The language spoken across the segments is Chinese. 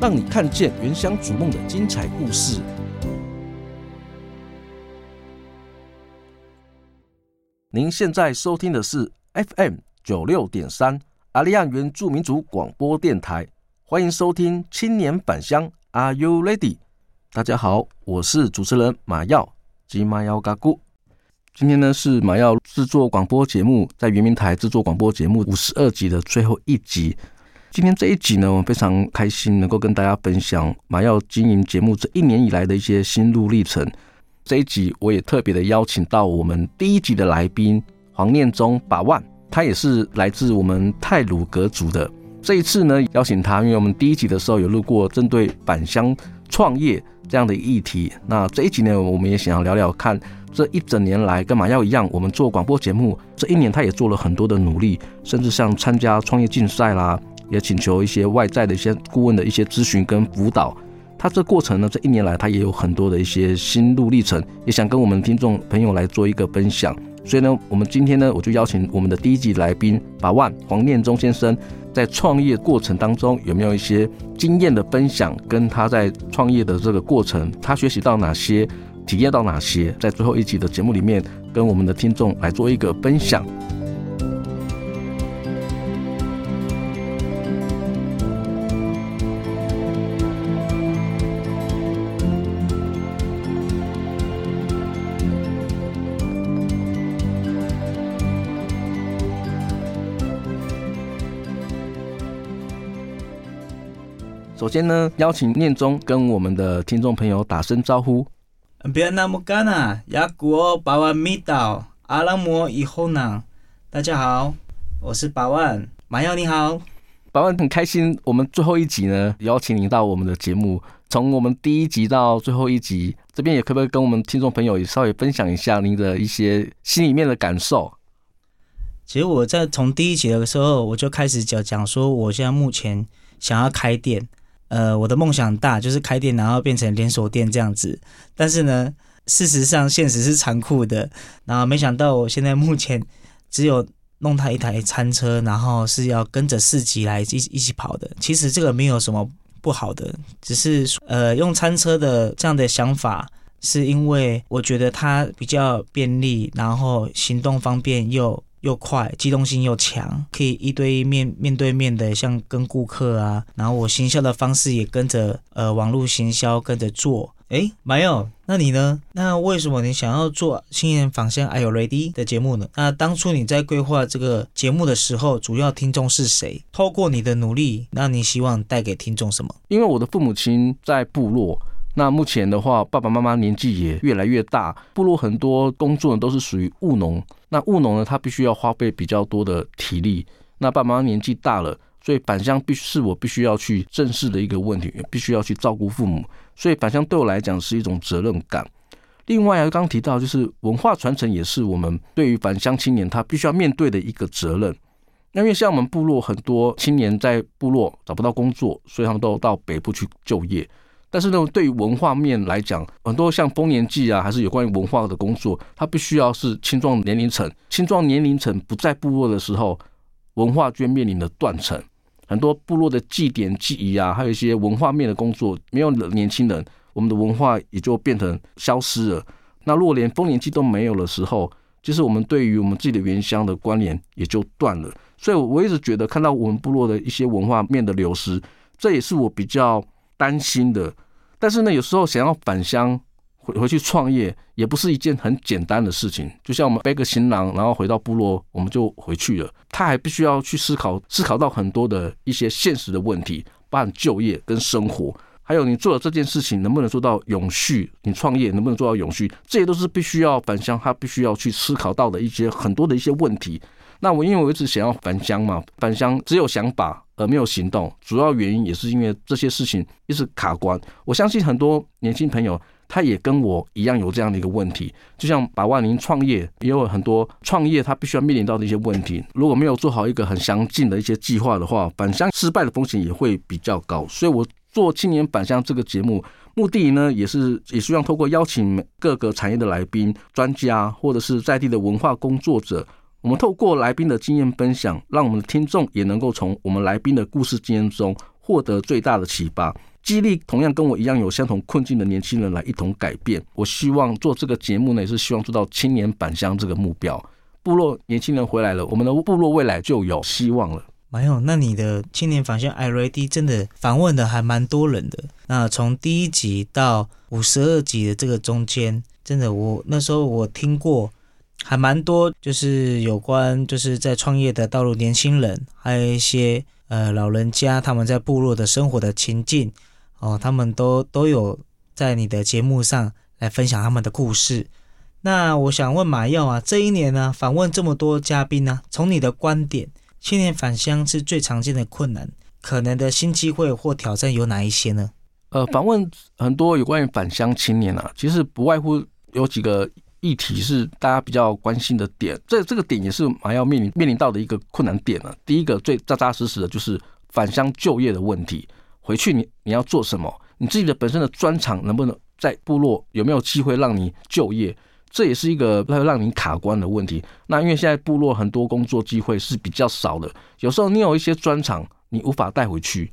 让你看见原乡逐梦的精彩故事。您现在收听的是 FM 九六点三阿利亚原住民族广播电台，欢迎收听青年返乡，Are you ready？大家好，我是主持人马耀及马耀嘎咕。今天呢是马耀制作广播节目，在原民台制作广播节目五十二集的最后一集。今天这一集呢，我非常开心能够跟大家分享马耀经营节目这一年以来的一些心路历程。这一集我也特别的邀请到我们第一集的来宾黄念中把万，他也是来自我们泰鲁阁族的。这一次呢，邀请他，因为我们第一集的时候有录过针对返乡创业这样的议题。那这一集呢，我们也想要聊聊看这一整年来跟马耀一样，我们做广播节目这一年，他也做了很多的努力，甚至像参加创业竞赛啦。也请求一些外在的一些顾问的一些咨询跟辅导，他这过程呢，这一年来他也有很多的一些心路历程，也想跟我们听众朋友来做一个分享。所以呢，我们今天呢，我就邀请我们的第一集来宾把万黄念中先生，在创业过程当中有没有一些经验的分享，跟他在创业的这个过程，他学习到哪些，体验到哪些，在最后一集的节目里面，跟我们的听众来做一个分享。首先呢，邀请念中跟我们的听众朋友打声招呼。别那么干啊，雅古把万米岛阿拉摩以后呢？大家好，我是八万马耀，你好，八万很开心。我们最后一集呢，邀请您到我们的节目，从我们第一集到最后一集，这边也可不可以跟我们听众朋友也稍微分享一下您的一些心里面的感受？其实我在从第一集的时候，我就开始讲讲说，我现在目前想要开店。呃，我的梦想大，就是开店，然后变成连锁店这样子。但是呢，事实上现实是残酷的。然后没想到，我现在目前只有弄他一台餐车，然后是要跟着市集来一一起跑的。其实这个没有什么不好的，只是呃，用餐车的这样的想法，是因为我觉得它比较便利，然后行动方便又。又快，机动性又强，可以一对一面面对面的，像跟顾客啊，然后我行销的方式也跟着呃网络行销跟着做。诶，没有，那你呢？那为什么你想要做青年返乡 Are You Ready 的节目呢？那当初你在规划这个节目的时候，主要听众是谁？透过你的努力，那你希望带给听众什么？因为我的父母亲在部落。那目前的话，爸爸妈妈年纪也越来越大，部落很多工作呢都是属于务农。那务农呢，他必须要花费比较多的体力。那爸爸妈妈年纪大了，所以返乡必须是我必须要去正视的一个问题，必须要去照顾父母。所以返乡对我来讲是一种责任感。另外啊，刚刚提到就是文化传承，也是我们对于返乡青年他必须要面对的一个责任。那因为像我们部落很多青年在部落找不到工作，所以他们都到北部去就业。但是呢，对于文化面来讲，很多像丰年祭啊，还是有关于文化的工作，它必须要是青壮年龄层，青壮年龄层不在部落的时候，文化就面临的断层。很多部落的祭典、祭仪啊，还有一些文化面的工作，没有了年轻人，我们的文化也就变成消失了。那如果连丰年祭都没有的时候，就是我们对于我们自己的原乡的关联也就断了。所以我一直觉得，看到我们部落的一些文化面的流失，这也是我比较担心的。但是呢，有时候想要返乡回回去创业，也不是一件很简单的事情。就像我们背个行囊，然后回到部落，我们就回去了。他还必须要去思考，思考到很多的一些现实的问题，包含就业跟生活。还有你做的这件事情能不能做到永续？你创业能不能做到永续？这些都是必须要返乡，他必须要去思考到的一些很多的一些问题。那我因为我一直想要返乡嘛，返乡只有想法而没有行动，主要原因也是因为这些事情一直卡关。我相信很多年轻朋友他也跟我一样有这样的一个问题，就像百万您创业也有很多创业他必须要面临到的一些问题，如果没有做好一个很详尽的一些计划的话，返乡失败的风险也会比较高，所以我。做青年返乡这个节目，目的呢也是也希望透过邀请各个产业的来宾、专家，或者是在地的文化工作者，我们透过来宾的经验分享，让我们的听众也能够从我们来宾的故事经验中获得最大的启发，激励同样跟我一样有相同困境的年轻人来一同改变。我希望做这个节目呢，也是希望做到青年返乡这个目标。部落年轻人回来了，我们的部落未来就有希望了。没有，那你的青年返乡 iReady 真的访问的还蛮多人的。那从第一集到五十二集的这个中间，真的我那时候我听过还蛮多，就是有关就是在创业的道路年轻人，还有一些呃老人家他们在部落的生活的情境哦，他们都都有在你的节目上来分享他们的故事。那我想问马耀啊，这一年呢访问这么多嘉宾呢，从你的观点。青年返乡是最常见的困难，可能的新机会或挑战有哪一些呢？呃，访问很多有关于返乡青年啊，其实不外乎有几个议题是大家比较关心的点。这这个点也是蛮要面临面临到的一个困难点了、啊。第一个最扎扎实实的就是返乡就业的问题，回去你你要做什么？你自己的本身的专长能不能在部落有没有机会让你就业？这也是一个会让你卡关的问题。那因为现在部落很多工作机会是比较少的，有时候你有一些专长，你无法带回去，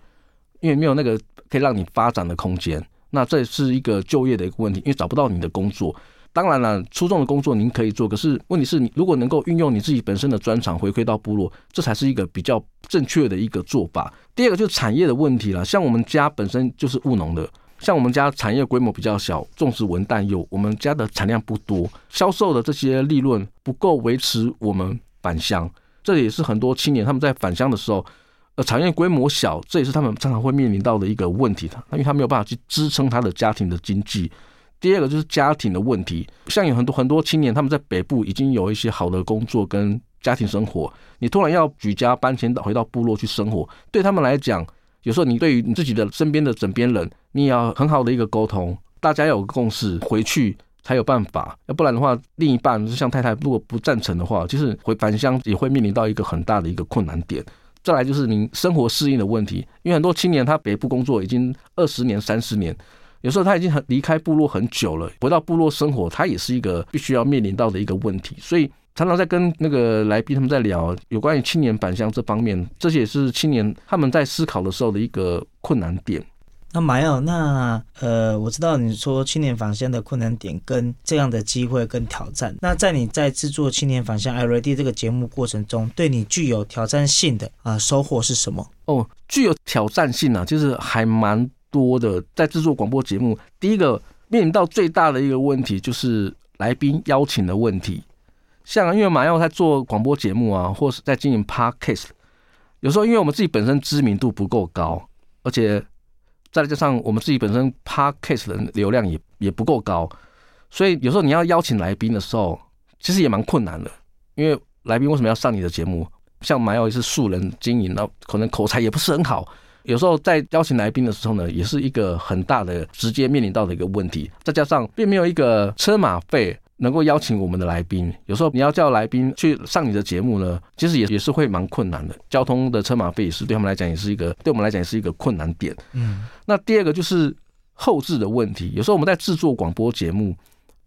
因为没有那个可以让你发展的空间。那这是一个就业的一个问题，因为找不到你的工作。当然了，出众的工作您可以做，可是问题是你如果能够运用你自己本身的专长回馈到部落，这才是一个比较正确的一个做法。第二个就是产业的问题了，像我们家本身就是务农的。像我们家产业规模比较小，种植文旦柚，我们家的产量不多，销售的这些利润不够维持我们返乡，这也是很多青年他们在返乡的时候，呃，产业规模小，这也是他们常常会面临到的一个问题的，因为他没有办法去支撑他的家庭的经济。第二个就是家庭的问题，像有很多很多青年他们在北部已经有一些好的工作跟家庭生活，你突然要举家搬迁到回到部落去生活，对他们来讲。有时候你对于你自己的身边的枕边人，你也要很好的一个沟通，大家要有个共识，回去才有办法。要不然的话，另一半就像太太，如果不赞成的话，就是回返乡也会面临到一个很大的一个困难点。再来就是您生活适应的问题，因为很多青年他北部工作已经二十年、三十年，有时候他已经很离开部落很久了，回到部落生活，他也是一个必须要面临到的一个问题，所以。常常在跟那个来宾他们在聊有关于青年返乡这方面，这些也是青年他们在思考的时候的一个困难点。那马耀，那呃，我知道你说青年返乡的困难点跟这样的机会跟挑战。那在你在制作《青年返乡 iReady》这个节目过程中，对你具有挑战性的啊、呃、收获是什么？哦，具有挑战性啊，就是还蛮多的。在制作广播节目，第一个面临到最大的一个问题就是来宾邀请的问题。像因为马耀在做广播节目啊，或是在经营 Podcast，有时候因为我们自己本身知名度不够高，而且再加上我们自己本身 Podcast 的流量也也不够高，所以有时候你要邀请来宾的时候，其实也蛮困难的。因为来宾为什么要上你的节目？像马耀也是素人经营，那可能口才也不是很好，有时候在邀请来宾的时候呢，也是一个很大的直接面临到的一个问题。再加上并没有一个车马费。能够邀请我们的来宾，有时候你要叫来宾去上你的节目呢，其实也也是会蛮困难的。交通的车马费也是对他们来讲也是一个，对我们来讲也是一个困难点。嗯，那第二个就是后置的问题。有时候我们在制作广播节目，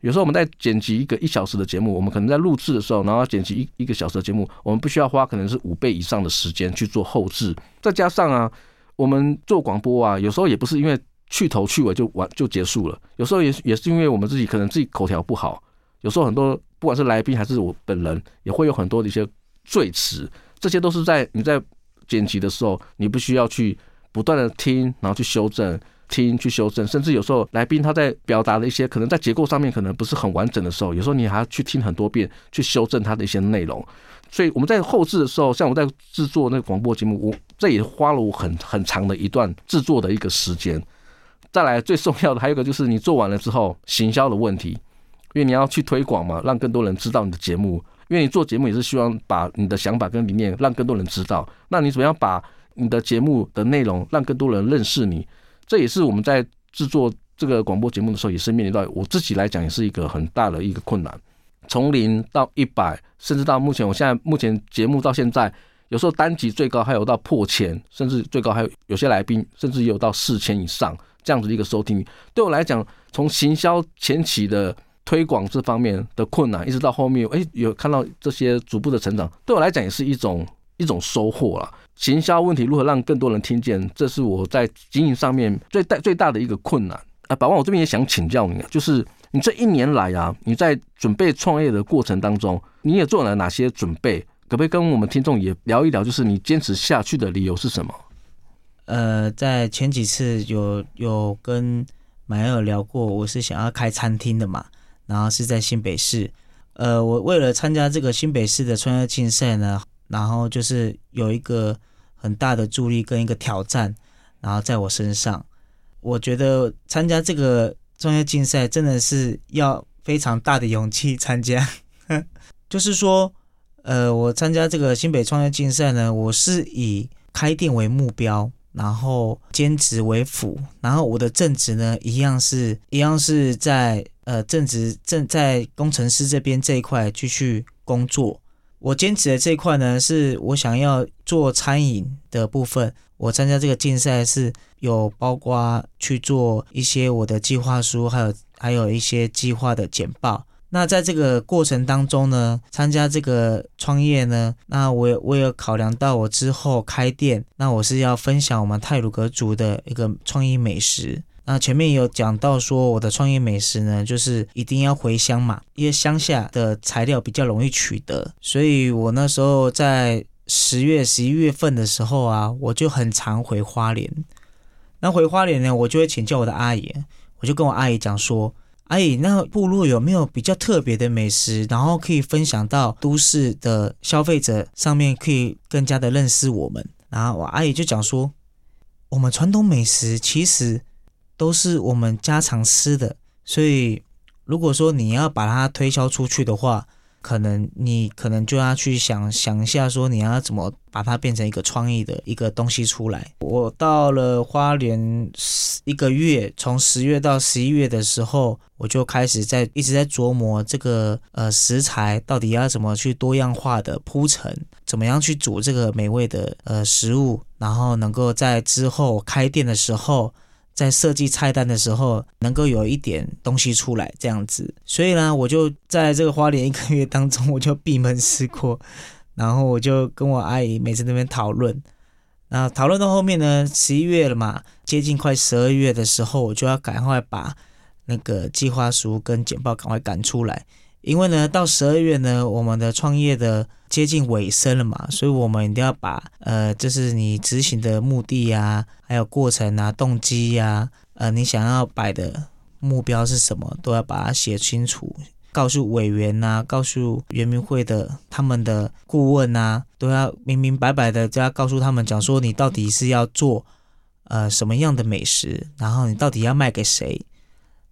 有时候我们在剪辑一个一小时的节目，我们可能在录制的时候，然后剪辑一一个小时的节目，我们必须要花可能是五倍以上的时间去做后置。再加上啊，我们做广播啊，有时候也不是因为去头去尾就完就结束了，有时候也也是因为我们自己可能自己口条不好，有时候很多不管是来宾还是我本人，也会有很多的一些赘词，这些都是在你在剪辑的时候，你必须要去不断的听，然后去修正。听去修正，甚至有时候来宾他在表达的一些可能在结构上面可能不是很完整的时候，有时候你还要去听很多遍去修正他的一些内容。所以我们在后制的时候，像我在制作那个广播节目，我这也花了我很很长的一段制作的一个时间。再来最重要的还有一个就是你做完了之后行销的问题，因为你要去推广嘛，让更多人知道你的节目。因为你做节目也是希望把你的想法跟理念让更多人知道，那你怎么样把你的节目的内容让更多人认识你？这也是我们在制作这个广播节目的时候，也是面临到我自己来讲，也是一个很大的一个困难。从零到一百，甚至到目前，我现在目前节目到现在，有时候单集最高还有到破千，甚至最高还有有些来宾，甚至也有到四千以上这样子的一个收听率。对我来讲，从行销前期的推广这方面的困难，一直到后面，哎，有看到这些逐步的成长，对我来讲也是一种一种收获了。行销问题如何让更多人听见？这是我在经营上面最大最大的一个困难啊！百万，我这边也想请教你，就是你这一年来啊，你在准备创业的过程当中，你也做了哪些准备？可不可以跟我们听众也聊一聊？就是你坚持下去的理由是什么？呃，在前几次有有跟买尔聊过，我是想要开餐厅的嘛，然后是在新北市。呃，我为了参加这个新北市的创业竞赛呢，然后就是有一个。很大的助力跟一个挑战，然后在我身上，我觉得参加这个创业竞赛真的是要非常大的勇气参加。就是说，呃，我参加这个新北创业竞赛呢，我是以开店为目标，然后兼职为辅，然后我的正职呢，一样是一样是在呃正职正在工程师这边这一块继续工作。我坚持的这一块呢，是我想要做餐饮的部分。我参加这个竞赛是有包括去做一些我的计划书，还有还有一些计划的简报。那在这个过程当中呢，参加这个创业呢，那我我有考量到我之后开店，那我是要分享我们泰鲁格族的一个创意美食。那前面有讲到说，我的创业美食呢，就是一定要回乡嘛，因为乡下的材料比较容易取得，所以我那时候在十月、十一月份的时候啊，我就很常回花莲。那回花莲呢，我就会请教我的阿姨，我就跟我阿姨讲说：“阿姨，那部落有没有比较特别的美食，然后可以分享到都市的消费者上面，可以更加的认识我们？”然后我阿姨就讲说：“我们传统美食其实。”都是我们家常吃的，所以如果说你要把它推销出去的话，可能你可能就要去想想一下，说你要怎么把它变成一个创意的一个东西出来。我到了花莲一个月，从十月到十一月的时候，我就开始在一直在琢磨这个呃食材到底要怎么去多样化的铺陈，怎么样去煮这个美味的呃食物，然后能够在之后开店的时候。在设计菜单的时候，能够有一点东西出来这样子，所以呢，我就在这个花莲一个月当中，我就闭门思过，然后我就跟我阿姨每次那边讨论，那讨论到后面呢，十一月了嘛，接近快十二月的时候，我就要赶快把那个计划书跟简报赶快赶出来。因为呢，到十二月呢，我们的创业的接近尾声了嘛，所以我们一定要把呃，就是你执行的目的呀，还有过程啊、动机呀，呃，你想要摆的目标是什么，都要把它写清楚，告诉委员呐，告诉圆明会的他们的顾问呐，都要明明白白的，就要告诉他们讲说，你到底是要做呃什么样的美食，然后你到底要卖给谁，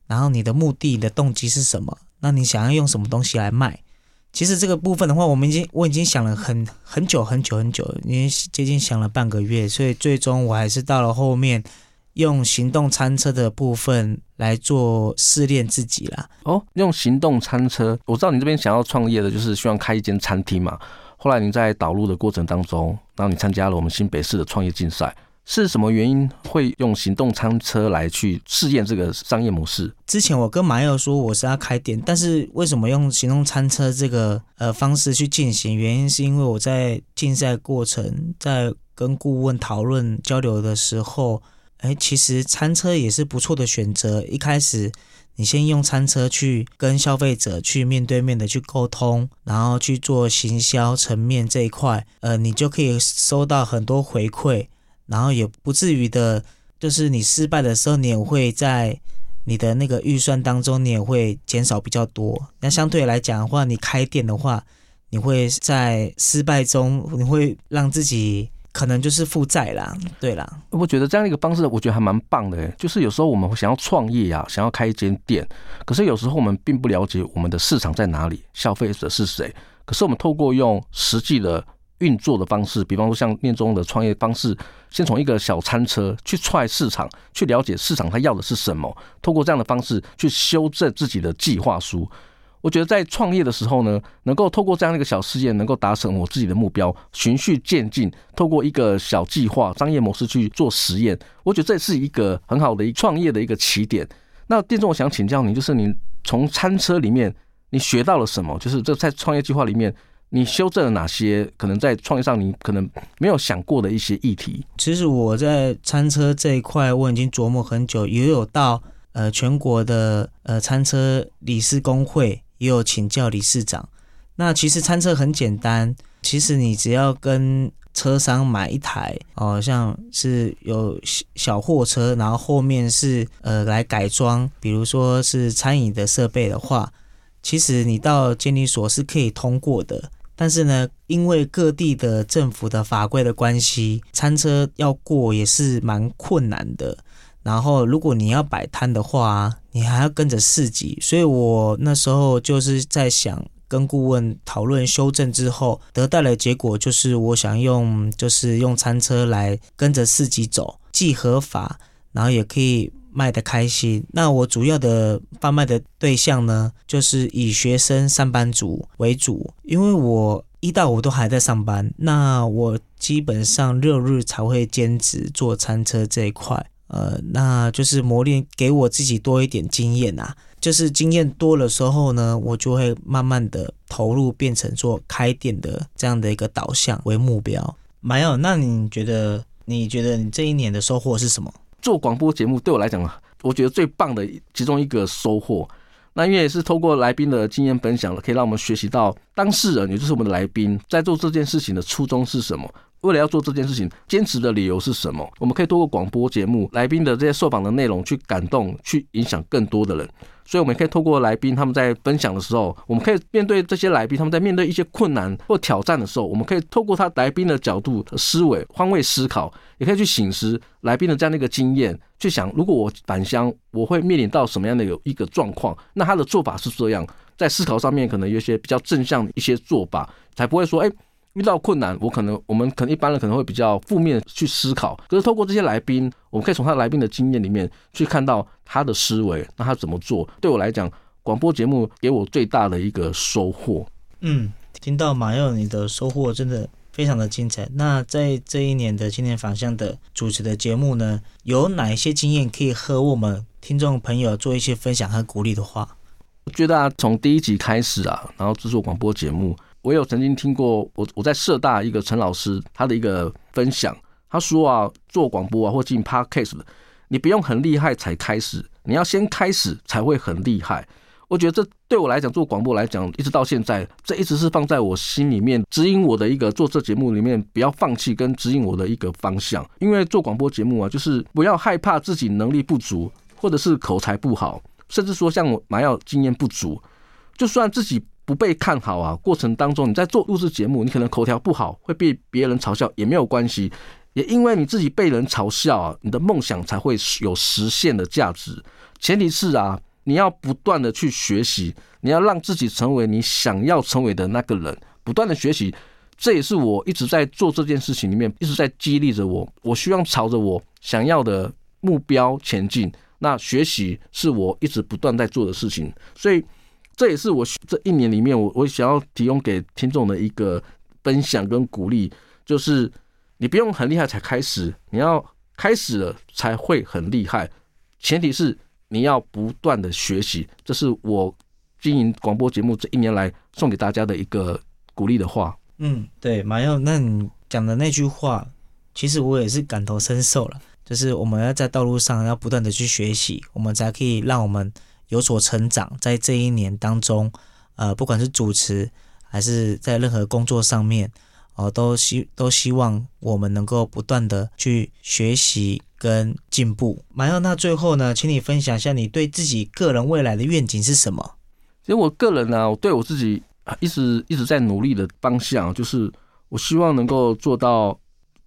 然后你的目的、你的动机是什么。那你想要用什么东西来卖？其实这个部分的话，我们已经我已经想了很很久很久很久，因为接近想了半个月，所以最终我还是到了后面用行动餐车的部分来做试炼自己啦。哦，用行动餐车，我知道你这边想要创业的就是希望开一间餐厅嘛。后来你在导入的过程当中，然后你参加了我们新北市的创业竞赛，是什么原因会用行动餐车来去试验这个商业模式？之前我跟马友说我是要开店，但是为什么用行动餐车这个呃方式去进行？原因是因为我在竞赛过程，在跟顾问讨论交流的时候，哎，其实餐车也是不错的选择。一开始你先用餐车去跟消费者去面对面的去沟通，然后去做行销层面这一块，呃，你就可以收到很多回馈。然后也不至于的，就是你失败的时候，你也会在你的那个预算当中，你也会减少比较多。那相对来讲的话，你开店的话，你会在失败中，你会让自己可能就是负债啦，对啦。我觉得这样一个方式，我觉得还蛮棒的。就是有时候我们想要创业呀，想要开一间店，可是有时候我们并不了解我们的市场在哪里，消费者是谁。可是我们透过用实际的。运作的方式，比方说像念中的创业方式，先从一个小餐车去踹市场，去了解市场他要的是什么，透过这样的方式去修正自己的计划书。我觉得在创业的时候呢，能够透过这样的一个小试验，能够达成我自己的目标，循序渐进，透过一个小计划、商业模式去做实验，我觉得这是一个很好的一创业的一个起点。那店中，我想请教您，就是您从餐车里面你学到了什么？就是这在创业计划里面。你修正了哪些可能在创业上你可能没有想过的一些议题？其实我在餐车这一块我已经琢磨很久，也有到呃全国的呃餐车理事工会，也有请教理事长。那其实餐车很简单，其实你只要跟车商买一台哦，像是有小货车，然后后面是呃来改装，比如说是餐饮的设备的话，其实你到监理所是可以通过的。但是呢，因为各地的政府的法规的关系，餐车要过也是蛮困难的。然后，如果你要摆摊的话，你还要跟着市集。所以我那时候就是在想，跟顾问讨论修正之后，得到的结果就是我想用，就是用餐车来跟着市集走，既合法，然后也可以。卖的开心，那我主要的贩卖的对象呢，就是以学生上班族为主，因为我一到五都还在上班，那我基本上六日才会兼职做餐车这一块，呃，那就是磨练给我自己多一点经验啊，就是经验多了时候呢，我就会慢慢的投入，变成做开店的这样的一个导向为目标。没有，那你觉得？你觉得你这一年的收获是什么？做广播节目对我来讲，我觉得最棒的其中一个收获，那因为也是透过来宾的经验分享了，可以让我们学习到当事人，也就是我们的来宾，在做这件事情的初衷是什么，为了要做这件事情，坚持的理由是什么。我们可以透过广播节目来宾的这些受访的内容去感动，去影响更多的人。所以，我们可以透过来宾他们在分享的时候，我们可以面对这些来宾他们在面对一些困难或挑战的时候，我们可以透过他来宾的角度思维换位思考，也可以去省思来宾的这样的一个经验，去想如果我返乡，我会面临到什么样的有一个状况？那他的做法是这样，在思考上面可能有一些比较正向的一些做法，才不会说哎。遇到困难，我可能我们可能一般人可能会比较负面去思考，可是透过这些来宾，我们可以从他来宾的经验里面去看到他的思维，那他怎么做？对我来讲，广播节目给我最大的一个收获。嗯，听到马耀你的收获真的非常的精彩。那在这一年的青年返乡的主持的节目呢，有哪一些经验可以和我们听众朋友做一些分享和鼓励的话？我觉得啊，从第一集开始啊，然后制作广播节目。我有曾经听过我我在社大一个陈老师他的一个分享，他说啊，做广播啊或进 podcast，你不用很厉害才开始，你要先开始才会很厉害。我觉得这对我来讲，做广播来讲，一直到现在，这一直是放在我心里面指引我的一个做这节目里面不要放弃跟指引我的一个方向。因为做广播节目啊，就是不要害怕自己能力不足，或者是口才不好，甚至说像我马友经验不足，就算自己。不被看好啊，过程当中你在做录制节目，你可能口条不好，会被别人嘲笑也没有关系，也因为你自己被人嘲笑啊，你的梦想才会有实现的价值。前提是啊，你要不断的去学习，你要让自己成为你想要成为的那个人，不断的学习，这也是我一直在做这件事情里面一直在激励着我。我希望朝着我想要的目标前进，那学习是我一直不断在做的事情，所以。这也是我这一年里面，我我想要提供给听众的一个分享跟鼓励，就是你不用很厉害才开始，你要开始了才会很厉害，前提是你要不断的学习。这是我经营广播节目这一年来送给大家的一个鼓励的话。嗯，对，马佑，那你讲的那句话，其实我也是感同身受了。就是我们要在道路上要不断的去学习，我们才可以让我们有所成长。在这一年当中，呃，不管是主持还是在任何工作上面，哦、都希都希望我们能够不断的去学习跟进步。马耀，那最后呢，请你分享一下你对自己个人未来的愿景是什么？其实我个人呢、啊，我对我自己一直一直在努力的方向，就是我希望能够做到。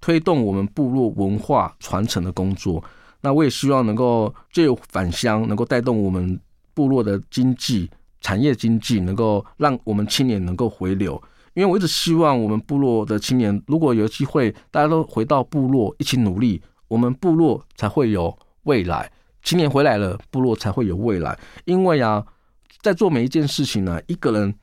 推动我们部落文化传承的工作，那我也希望能够借返乡，能够带动我们部落的经济产业经济，能够让我们青年能够回流。因为我一直希望我们部落的青年，如果有机会，大家都回到部落一起努力，我们部落才会有未来。青年回来了，部落才会有未来。因为啊，在做每一件事情呢，一个人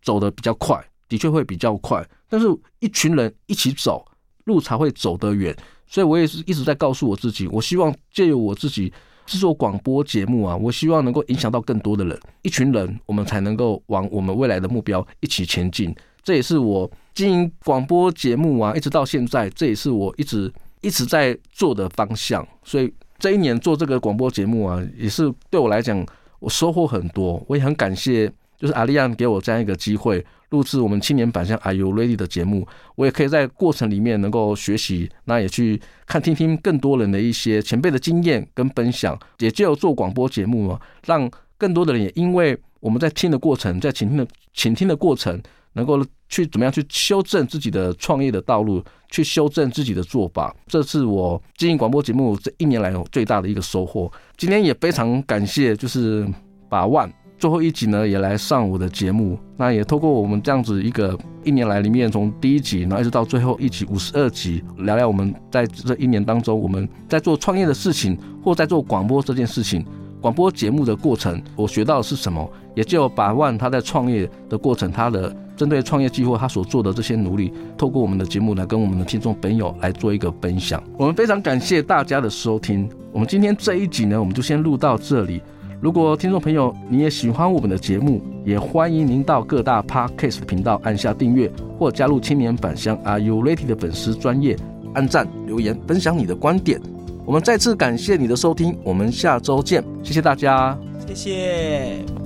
走得比较快，的确会比较快，但是一群人一起走。路才会走得远，所以我也是一直在告诉我自己，我希望借由我自己制作广播节目啊，我希望能够影响到更多的人，一群人，我们才能够往我们未来的目标一起前进。这也是我经营广播节目啊，一直到现在，这也是我一直 一直在做的方向。所以这一年做这个广播节目啊，也是对我来讲，我收获很多，我也很感谢，就是阿利安给我这样一个机会。录制我们青年版像 Are You Ready 的节目，我也可以在过程里面能够学习，那也去看听听更多人的一些前辈的经验跟分享，也就做广播节目嘛，让更多的人也因为我们在听的过程，在倾听的倾听的过程，能够去怎么样去修正自己的创业的道路，去修正自己的做法，这是我经营广播节目这一年来最大的一个收获。今天也非常感谢，就是把万。最后一集呢，也来上我的节目。那也透过我们这样子一个一年来里面，从第一集，然后一直到最后一集五十二集，聊聊我们在这一年当中，我们在做创业的事情，或在做广播这件事情，广播节目的过程，我学到的是什么？也就把万他在创业的过程，他的针对创业计划，他所做的这些努力，透过我们的节目来跟我们的听众朋友来做一个分享。我们非常感谢大家的收听。我们今天这一集呢，我们就先录到这里。如果听众朋友你也喜欢我们的节目，也欢迎您到各大 Podcast 频道按下订阅，或加入青年返乡 Are You Ready 的粉丝专页，按赞留言分享你的观点。我们再次感谢你的收听，我们下周见，谢谢大家，谢谢。